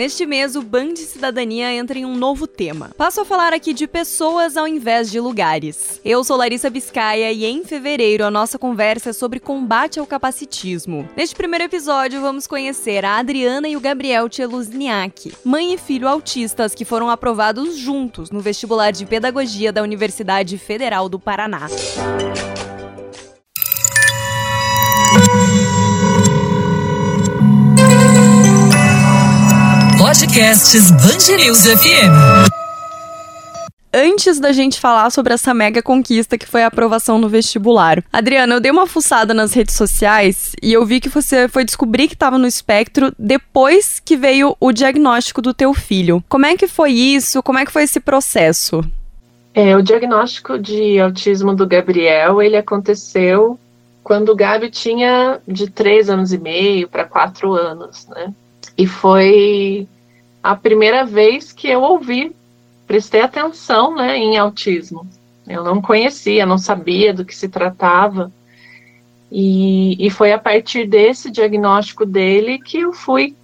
Neste mês, o Band Cidadania entra em um novo tema. Passo a falar aqui de pessoas ao invés de lugares. Eu sou Larissa Biscaia e em fevereiro a nossa conversa é sobre combate ao capacitismo. Neste primeiro episódio, vamos conhecer a Adriana e o Gabriel Tcheluzniak, mãe e filho autistas que foram aprovados juntos no vestibular de pedagogia da Universidade Federal do Paraná. Podcasts Bangerils FM. Antes da gente falar sobre essa mega conquista que foi a aprovação no vestibular. Adriana, eu dei uma fuçada nas redes sociais e eu vi que você foi descobrir que estava no espectro depois que veio o diagnóstico do teu filho. Como é que foi isso? Como é que foi esse processo? É, o diagnóstico de autismo do Gabriel, ele aconteceu quando o Gabi tinha de três anos e meio para quatro anos, né? E foi a primeira vez que eu ouvi, prestei atenção né, em autismo. Eu não conhecia, não sabia do que se tratava. E, e foi a partir desse diagnóstico dele que eu fui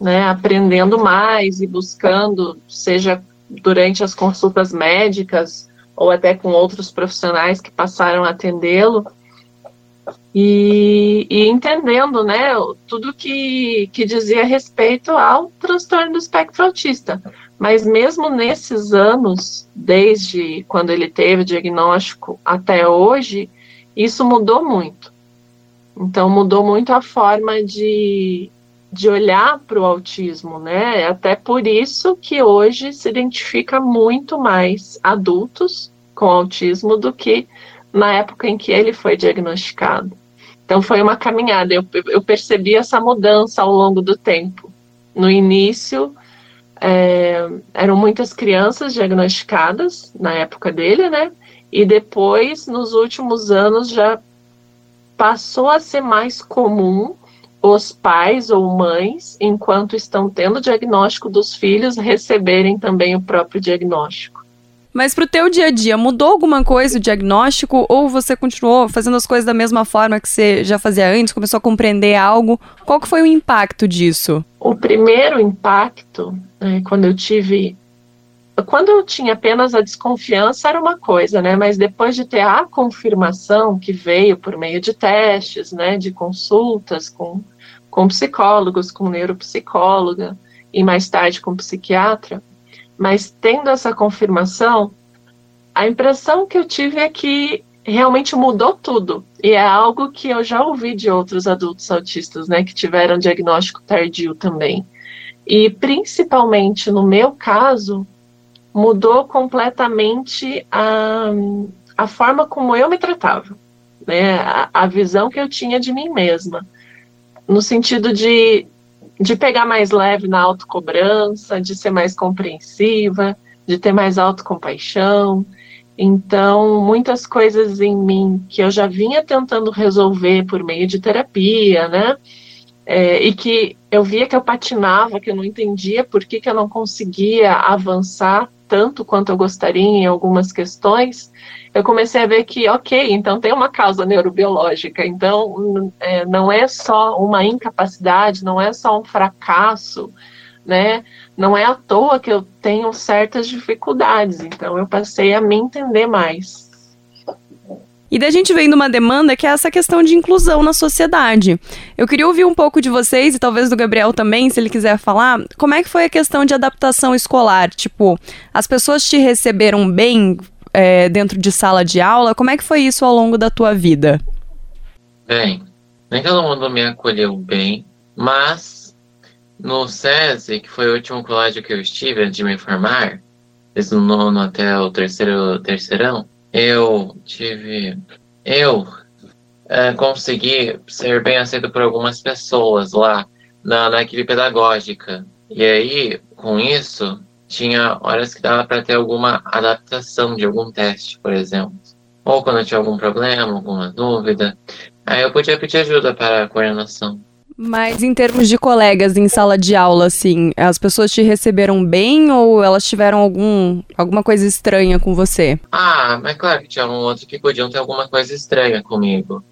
né, aprendendo mais e buscando, seja durante as consultas médicas ou até com outros profissionais que passaram a atendê-lo, e, e, entendendo né, tudo que, que dizia respeito ao transtorno do espectro autista. Mas mesmo nesses anos, desde quando ele teve o diagnóstico até hoje, isso mudou muito. Então mudou muito a forma de, de olhar para o autismo, né? Até por isso que hoje se identifica muito mais adultos com autismo do que na época em que ele foi diagnosticado. Então foi uma caminhada. Eu, eu percebi essa mudança ao longo do tempo. No início é, eram muitas crianças diagnosticadas na época dele, né? E depois, nos últimos anos, já passou a ser mais comum os pais ou mães, enquanto estão tendo o diagnóstico dos filhos, receberem também o próprio diagnóstico. Mas pro teu dia a dia, mudou alguma coisa o diagnóstico ou você continuou fazendo as coisas da mesma forma que você já fazia antes, começou a compreender algo? Qual que foi o impacto disso? O primeiro impacto, né, quando eu tive quando eu tinha apenas a desconfiança era uma coisa, né? Mas depois de ter a confirmação que veio por meio de testes, né? De consultas com, com psicólogos, com neuropsicóloga e mais tarde com psiquiatra, mas tendo essa confirmação, a impressão que eu tive é que realmente mudou tudo. E é algo que eu já ouvi de outros adultos autistas, né, que tiveram diagnóstico tardio também. E principalmente no meu caso, mudou completamente a, a forma como eu me tratava, né, a, a visão que eu tinha de mim mesma. No sentido de de pegar mais leve na autocobrança, de ser mais compreensiva, de ter mais autocompaixão. Então, muitas coisas em mim que eu já vinha tentando resolver por meio de terapia, né? É, e que eu via que eu patinava, que eu não entendia por que, que eu não conseguia avançar tanto quanto eu gostaria em algumas questões, eu comecei a ver que, ok, então tem uma causa neurobiológica, então é, não é só uma incapacidade, não é só um fracasso, né? Não é à toa que eu tenho certas dificuldades, então eu passei a me entender mais. E da gente vem uma demanda que é essa questão de inclusão na sociedade. Eu queria ouvir um pouco de vocês e talvez do Gabriel também, se ele quiser falar, como é que foi a questão de adaptação escolar? Tipo, as pessoas te receberam bem? é, dentro de sala de aula. Como é que foi isso ao longo da tua vida? Bem, nem todo mundo me acolheu bem, mas no SESI, que foi o último colégio que eu estive antes de me formar, desde o nono até o terceiro terceirão, eu tive. Eu é, consegui ser bem aceito por algumas pessoas lá na, na equipe pedagógica. E aí, com isso, tinha horas que dava para ter alguma adaptação de algum teste, por exemplo. Ou quando eu tinha algum problema, alguma dúvida, aí eu podia pedir ajuda para a coordenação. Mas em termos de colegas em sala de aula, assim, as pessoas te receberam bem ou elas tiveram algum, alguma coisa estranha com você? Ah, mas claro que tinha um outro que podiam ter alguma coisa estranha comigo.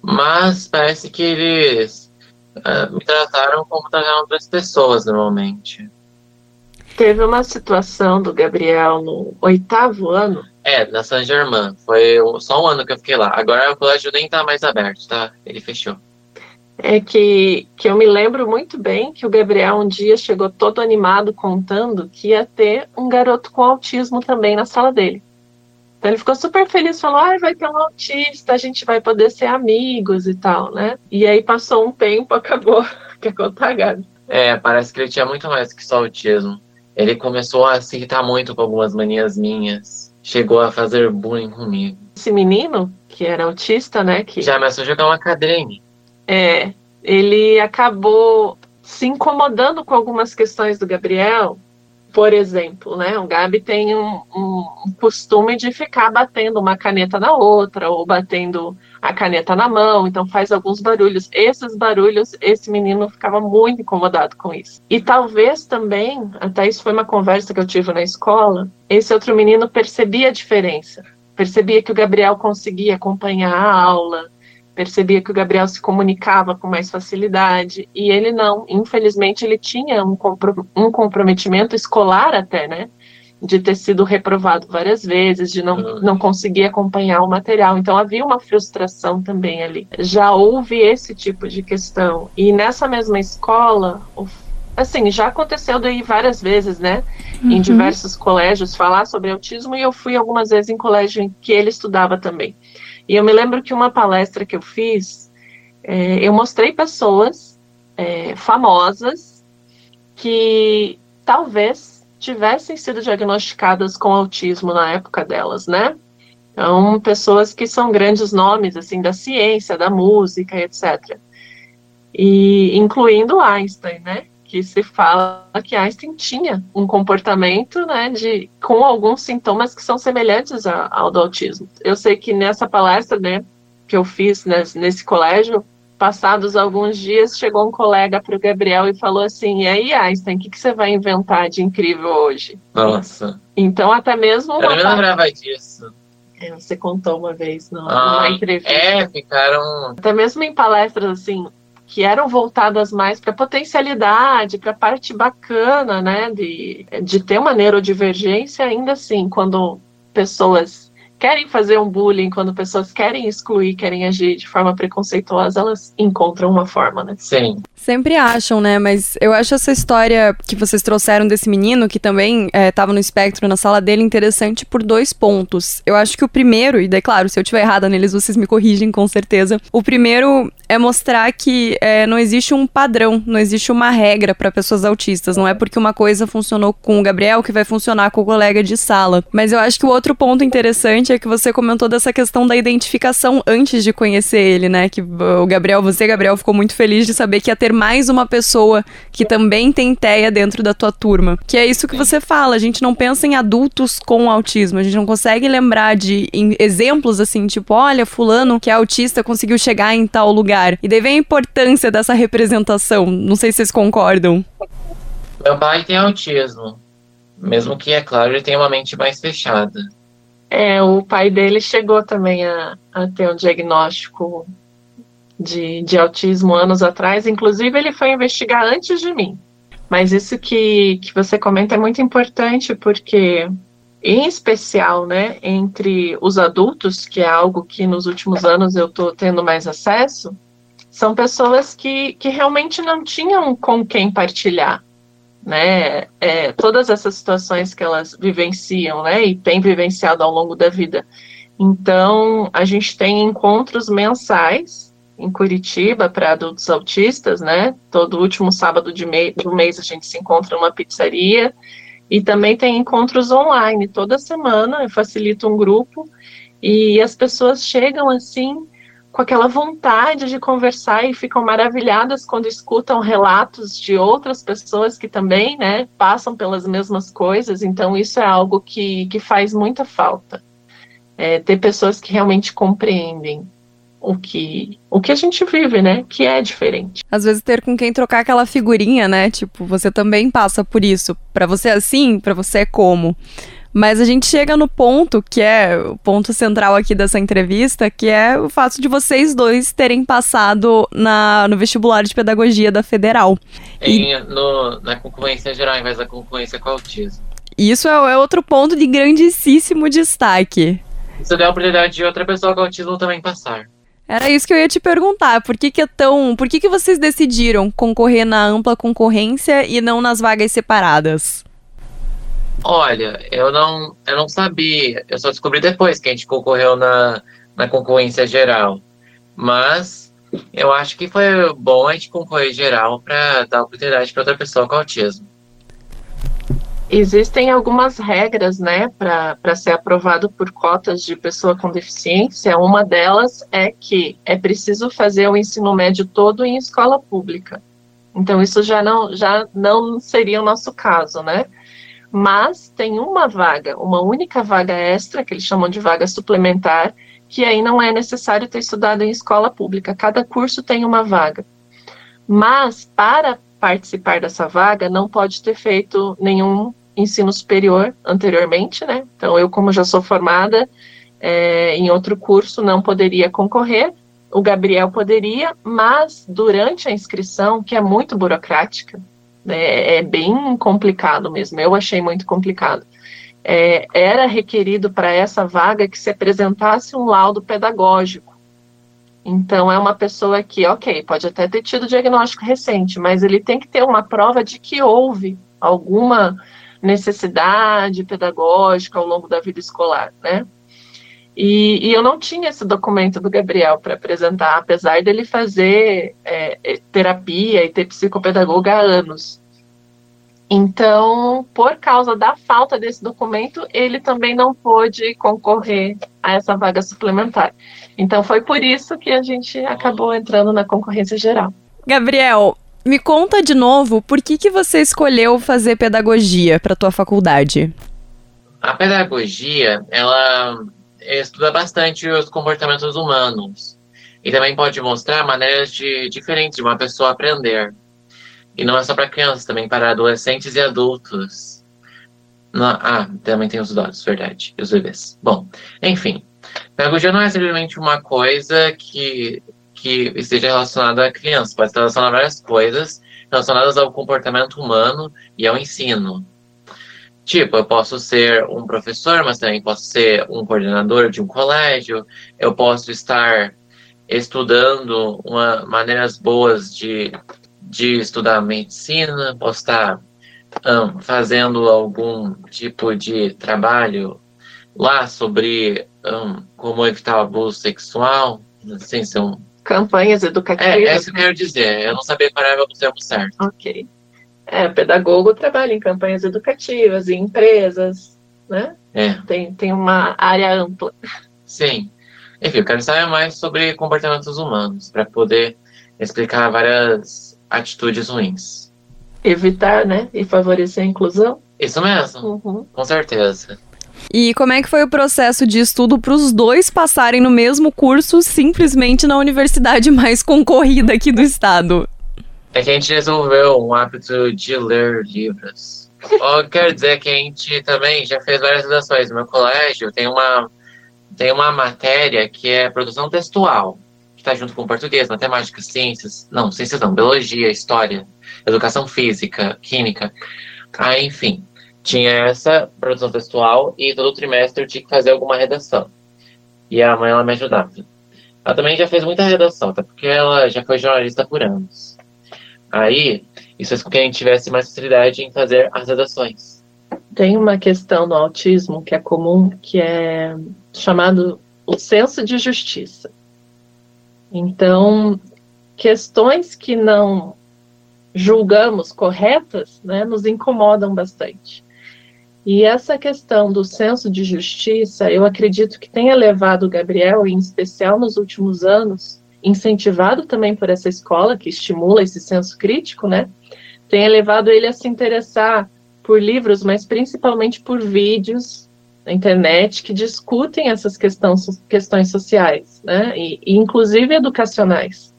Mas parece que eles uh, me trataram como trataram outras pessoas normalmente. Teve uma situação do Gabriel no oitavo ano. É, na San Germain. Foi só um ano que eu fiquei lá. Agora o colégio nem tá mais aberto, tá? Ele fechou. É que, que eu me lembro muito bem que o Gabriel um dia chegou todo animado contando que ia ter um garoto com autismo também na sala dele. Então ele ficou super feliz, falou: ah, vai ter um autista, a gente vai poder ser amigos e tal, né? E aí passou um tempo, acabou. Quer contar, Gabi? É, parece que ele tinha muito mais que só autismo. Ele começou a se irritar muito com algumas manias minhas. Chegou a fazer bullying comigo. Esse menino, que era autista, né? Que... Já começou a jogar uma cadeira em mim. É, ele acabou se incomodando com algumas questões do Gabriel por exemplo, né? O Gabi tem um, um, um, costume de ficar batendo uma caneta na outra ou batendo a caneta na mão, então faz alguns barulhos. Esses barulhos, esse menino ficava muito incomodado com isso. E talvez também, até isso foi uma conversa que eu tive na escola, esse outro menino percebia a diferença. Percebia que o Gabriel conseguia acompanhar a aula, percebia que o Gabriel se comunicava com mais facilidade e ele não. Infelizmente, ele tinha um, compro um comprometimento escolar até, né? De ter sido reprovado várias vezes, de não, não conseguir acompanhar o material. Então, havia uma frustração também ali. Já houve esse tipo de questão. E nessa mesma escola, assim, já aconteceu daí várias vezes, né? Uhum. Em diversos colégios falar sobre autismo e eu fui algumas vezes em colégio em que ele estudava também. E eu me lembro que uma palestra que eu fiz, é, eu mostrei pessoas é, famosas que talvez tivessem sido diagnosticadas com autismo na época delas, né? Então, pessoas que são grandes nomes, assim, da ciência, da música, etc. E incluindo Einstein, né? Que se fala que Einstein tinha um comportamento, né, de com alguns sintomas que são semelhantes a, ao do autismo. Eu sei que nessa palestra, né, que eu fiz nesse, nesse colégio, passados alguns dias, chegou um colega para o Gabriel e falou assim: E aí, Einstein, o que, que, você vai inventar de incrível hoje? Nossa. Então, até mesmo. Eu não lembrava disso. É, você contou uma vez ah, numa entrevista. É, ficaram. Até mesmo em palestras assim, que eram voltadas mais para potencialidade, para a parte bacana, né, de, de ter uma neurodivergência, ainda assim, quando pessoas querem fazer um bullying, quando pessoas querem excluir, querem agir de forma preconceituosa, elas encontram uma forma, né? Sim. Sempre acham, né? Mas eu acho essa história que vocês trouxeram desse menino, que também estava é, no espectro na sala dele, interessante por dois pontos. Eu acho que o primeiro, e daí, claro, se eu estiver errada neles, vocês me corrigem com certeza. O primeiro é mostrar que é, não existe um padrão, não existe uma regra para pessoas autistas. Não é porque uma coisa funcionou com o Gabriel que vai funcionar com o colega de sala. Mas eu acho que o outro ponto interessante é que você comentou dessa questão da identificação antes de conhecer ele, né? Que o Gabriel, você, Gabriel, ficou muito feliz de saber que ia ter mais uma pessoa que também tem TEA dentro da tua turma. Que é isso que você fala, a gente não pensa em adultos com autismo, a gente não consegue lembrar de exemplos assim, tipo, olha, fulano que é autista conseguiu chegar em tal lugar. E daí vem a importância dessa representação. Não sei se vocês concordam. Meu pai tem autismo. Mesmo que, é claro, ele tenha uma mente mais fechada. É, o pai dele chegou também a, a ter um diagnóstico de, de autismo anos atrás. Inclusive, ele foi investigar antes de mim. Mas isso que, que você comenta é muito importante, porque, em especial, né, entre os adultos, que é algo que nos últimos anos eu estou tendo mais acesso, são pessoas que, que realmente não tinham com quem partilhar né, é, todas essas situações que elas vivenciam, né, e têm vivenciado ao longo da vida. Então, a gente tem encontros mensais em Curitiba para adultos autistas, né? Todo último sábado de mei do mês a gente se encontra numa pizzaria e também tem encontros online toda semana. Eu facilito um grupo e as pessoas chegam assim com aquela vontade de conversar e ficam maravilhadas quando escutam relatos de outras pessoas que também, né, passam pelas mesmas coisas. Então, isso é algo que, que faz muita falta. É, ter pessoas que realmente compreendem o que, o que a gente vive, né? Que é diferente. Às vezes ter com quem trocar aquela figurinha, né? Tipo, você também passa por isso. Para você é assim, para você é como. Mas a gente chega no ponto que é o ponto central aqui dessa entrevista, que é o fato de vocês dois terem passado na, no vestibular de pedagogia da Federal. Em, e... no, na concorrência geral, ao invés da concorrência com autismo. Isso é, é outro ponto de grandíssimo destaque. Isso deu a oportunidade de outra pessoa com autismo também passar. Era isso que eu ia te perguntar. Por que, que é tão. Por que, que vocês decidiram concorrer na ampla concorrência e não nas vagas separadas? Olha, eu não, eu não sabia. Eu só descobri depois que a gente concorreu na, na concorrência geral. Mas eu acho que foi bom a gente concorrer geral para dar oportunidade para outra pessoa com autismo. Existem algumas regras, né, para ser aprovado por cotas de pessoa com deficiência. Uma delas é que é preciso fazer o ensino médio todo em escola pública. Então, isso já não, já não seria o nosso caso, né? Mas tem uma vaga, uma única vaga extra, que eles chamam de vaga suplementar, que aí não é necessário ter estudado em escola pública. Cada curso tem uma vaga. Mas, para participar dessa vaga, não pode ter feito nenhum ensino superior anteriormente, né? Então, eu, como já sou formada é, em outro curso, não poderia concorrer. O Gabriel poderia, mas durante a inscrição, que é muito burocrática, né, é bem complicado mesmo, eu achei muito complicado. É, era requerido para essa vaga que se apresentasse um laudo pedagógico. Então, é uma pessoa que, ok, pode até ter tido diagnóstico recente, mas ele tem que ter uma prova de que houve alguma necessidade pedagógica ao longo da vida escolar, né? E, e eu não tinha esse documento do Gabriel para apresentar, apesar dele fazer é, é, terapia e ter psicopedagoga há anos. Então, por causa da falta desse documento, ele também não pôde concorrer a essa vaga suplementar. Então, foi por isso que a gente acabou entrando na concorrência geral. Gabriel, me conta de novo por que, que você escolheu fazer pedagogia para tua faculdade. A pedagogia, ela estuda bastante os comportamentos humanos e também pode mostrar maneiras de, diferentes de uma pessoa aprender. E não é só para crianças, também para adolescentes e adultos. Não, ah, também tem os idosos, verdade, e os bebês. Bom, enfim, pedagogia não é simplesmente uma coisa que que esteja relacionado à criança. Pode estar relacionado a várias coisas relacionadas ao comportamento humano e ao ensino. Tipo, eu posso ser um professor, mas também posso ser um coordenador de um colégio, eu posso estar estudando uma, maneiras boas de, de estudar medicina, posso estar um, fazendo algum tipo de trabalho lá sobre um, como evitar o abuso sexual, sem ser um campanhas educativas. É, é isso que eu quero dizer. Eu não sabia qual era o termo certo. Ok. É, pedagogo trabalha em campanhas educativas, em empresas, né? É. Tem, tem uma área ampla. Sim. Enfim, eu quero saber mais sobre comportamentos humanos, para poder explicar várias atitudes ruins. Evitar, né? E favorecer a inclusão. Isso mesmo, uhum. com certeza. E como é que foi o processo de estudo para os dois passarem no mesmo curso, simplesmente na universidade mais concorrida aqui do estado? A gente desenvolveu um hábito de ler livros. Ou quer dizer que a gente também já fez várias redações. No meu colégio tem uma, tem uma matéria que é produção textual, que está junto com português, matemática, ciências, não, ciências não, biologia, história, educação física, química. Ah, enfim tinha essa produção textual e todo trimestre eu tinha que fazer alguma redação. E a mãe ela me ajudava. Ela também já fez muita redação, até porque ela já foi jornalista por anos. Aí, isso fez com que a gente tivesse mais facilidade em fazer as redações. Tem uma questão no autismo que é comum, que é chamado o senso de justiça. Então, questões que não julgamos corretas, né, nos incomodam bastante. E essa questão do senso de justiça, eu acredito que tenha levado o Gabriel, em especial nos últimos anos, incentivado também por essa escola que estimula esse senso crítico, né? Tenha levado ele a se interessar por livros, mas principalmente por vídeos na internet que discutem essas questões, questões sociais, né? E, e inclusive educacionais.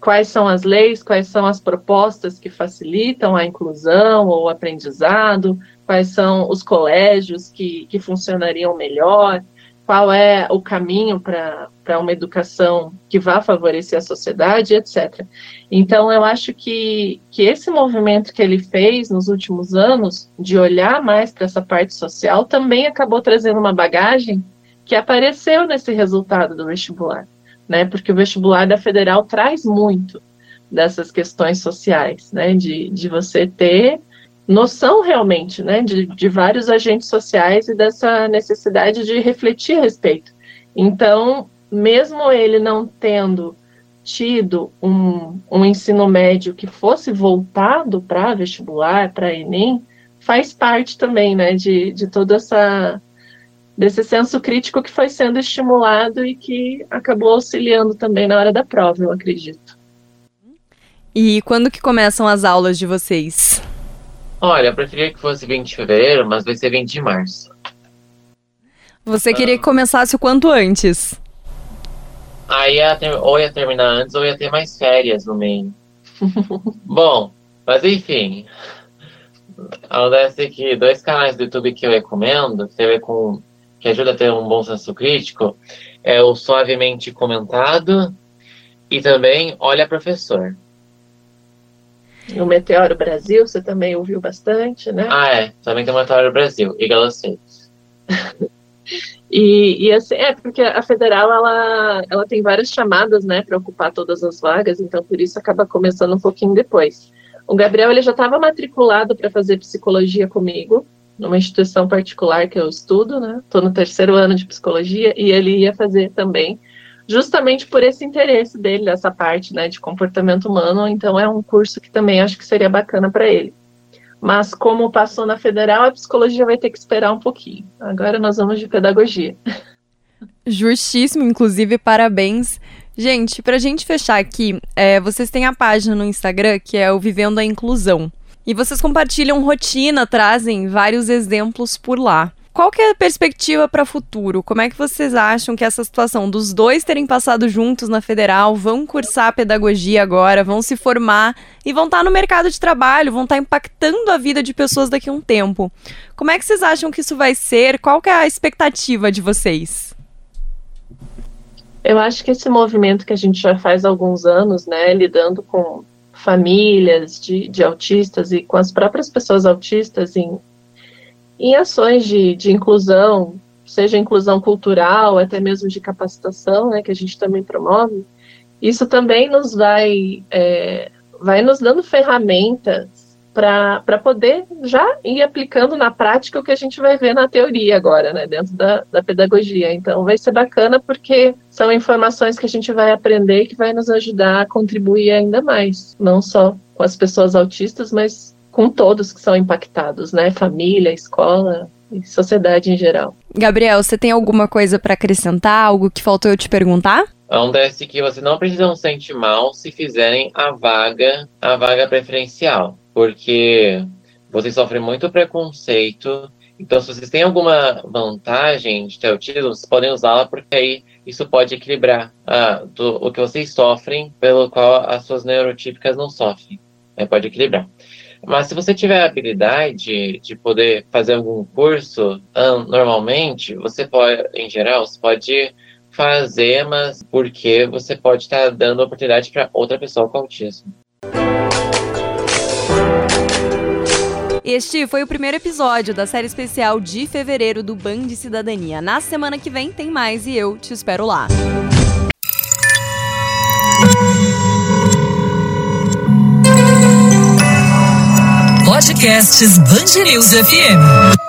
Quais são as leis, quais são as propostas que facilitam a inclusão ou o aprendizado, quais são os colégios que, que funcionariam melhor, qual é o caminho para uma educação que vá favorecer a sociedade, etc. Então, eu acho que, que esse movimento que ele fez nos últimos anos, de olhar mais para essa parte social, também acabou trazendo uma bagagem que apareceu nesse resultado do vestibular, né? Porque o vestibular da federal traz muito dessas questões sociais, né? De, de você ter noção realmente, né, de, de vários agentes sociais e dessa necessidade de refletir a respeito. Então, mesmo ele não tendo tido um, um ensino médio que fosse voltado para vestibular, para Enem, faz parte também, né, de, de toda essa desse senso crítico que foi sendo estimulado e que acabou auxiliando também na hora da prova, eu acredito. E quando que começam as aulas de vocês? Olha, eu preferia que fosse 20 de fevereiro, mas vai ser 20 de março. Você queria que começasse o quanto antes? Aí ou ia terminar antes ou ia ter mais férias no meio. Bom, mas enfim. Acontece que dois canais do YouTube que eu recomendo, que com. que ajuda a ter um bom senso crítico, é o Suavemente Comentado e também Olha Professor. O Meteoro Brasil, você também ouviu bastante, né? Ah, é. Também tem o Meteoro Brasil e Galaceiros. e, e assim, é porque a federal ela, ela tem várias chamadas, né, para ocupar todas as vagas, então por isso acaba começando um pouquinho depois. O Gabriel ele já estava matriculado para fazer psicologia comigo, numa instituição particular que eu estudo, né? Estou no terceiro ano de psicologia e ele ia fazer também justamente por esse interesse dele nessa parte né, de comportamento humano. Então, é um curso que também acho que seria bacana para ele. Mas, como passou na federal, a psicologia vai ter que esperar um pouquinho. Agora nós vamos de pedagogia. Justíssimo, inclusive, parabéns. Gente, para a gente fechar aqui, é, vocês têm a página no Instagram que é o Vivendo a Inclusão. E vocês compartilham rotina, trazem vários exemplos por lá. Qual que é a perspectiva para o futuro? Como é que vocês acham que essa situação dos dois terem passado juntos na federal, vão cursar pedagogia agora, vão se formar e vão estar tá no mercado de trabalho, vão estar tá impactando a vida de pessoas daqui a um tempo? Como é que vocês acham que isso vai ser? Qual que é a expectativa de vocês? Eu acho que esse movimento que a gente já faz há alguns anos, né, lidando com famílias de, de autistas e com as próprias pessoas autistas em em ações de, de inclusão, seja inclusão cultural, até mesmo de capacitação, né, que a gente também promove, isso também nos vai, é, vai nos dando ferramentas para poder já ir aplicando na prática o que a gente vai ver na teoria agora, né, dentro da, da pedagogia. Então, vai ser bacana porque são informações que a gente vai aprender que vai nos ajudar a contribuir ainda mais, não só com as pessoas autistas, mas com todos que são impactados, né? Família, escola e sociedade em geral. Gabriel, você tem alguma coisa para acrescentar? Algo que faltou eu te perguntar? Acontece que você não precisa se sentir mal se fizerem a vaga, a vaga preferencial, porque vocês sofrem muito preconceito. Então, se vocês têm alguma vantagem de ter o título, vocês podem usá-la, porque aí isso pode equilibrar ah, do, o que vocês sofrem, pelo qual as suas neurotípicas não sofrem. É, pode equilibrar. Mas se você tiver a habilidade de poder fazer algum curso, normalmente, você pode, em geral, você pode fazer, mas porque você pode estar dando oportunidade para outra pessoa com autismo. Este foi o primeiro episódio da série especial de fevereiro do Band Cidadania. Na semana que vem tem mais e eu te espero lá. Podcasts News FM.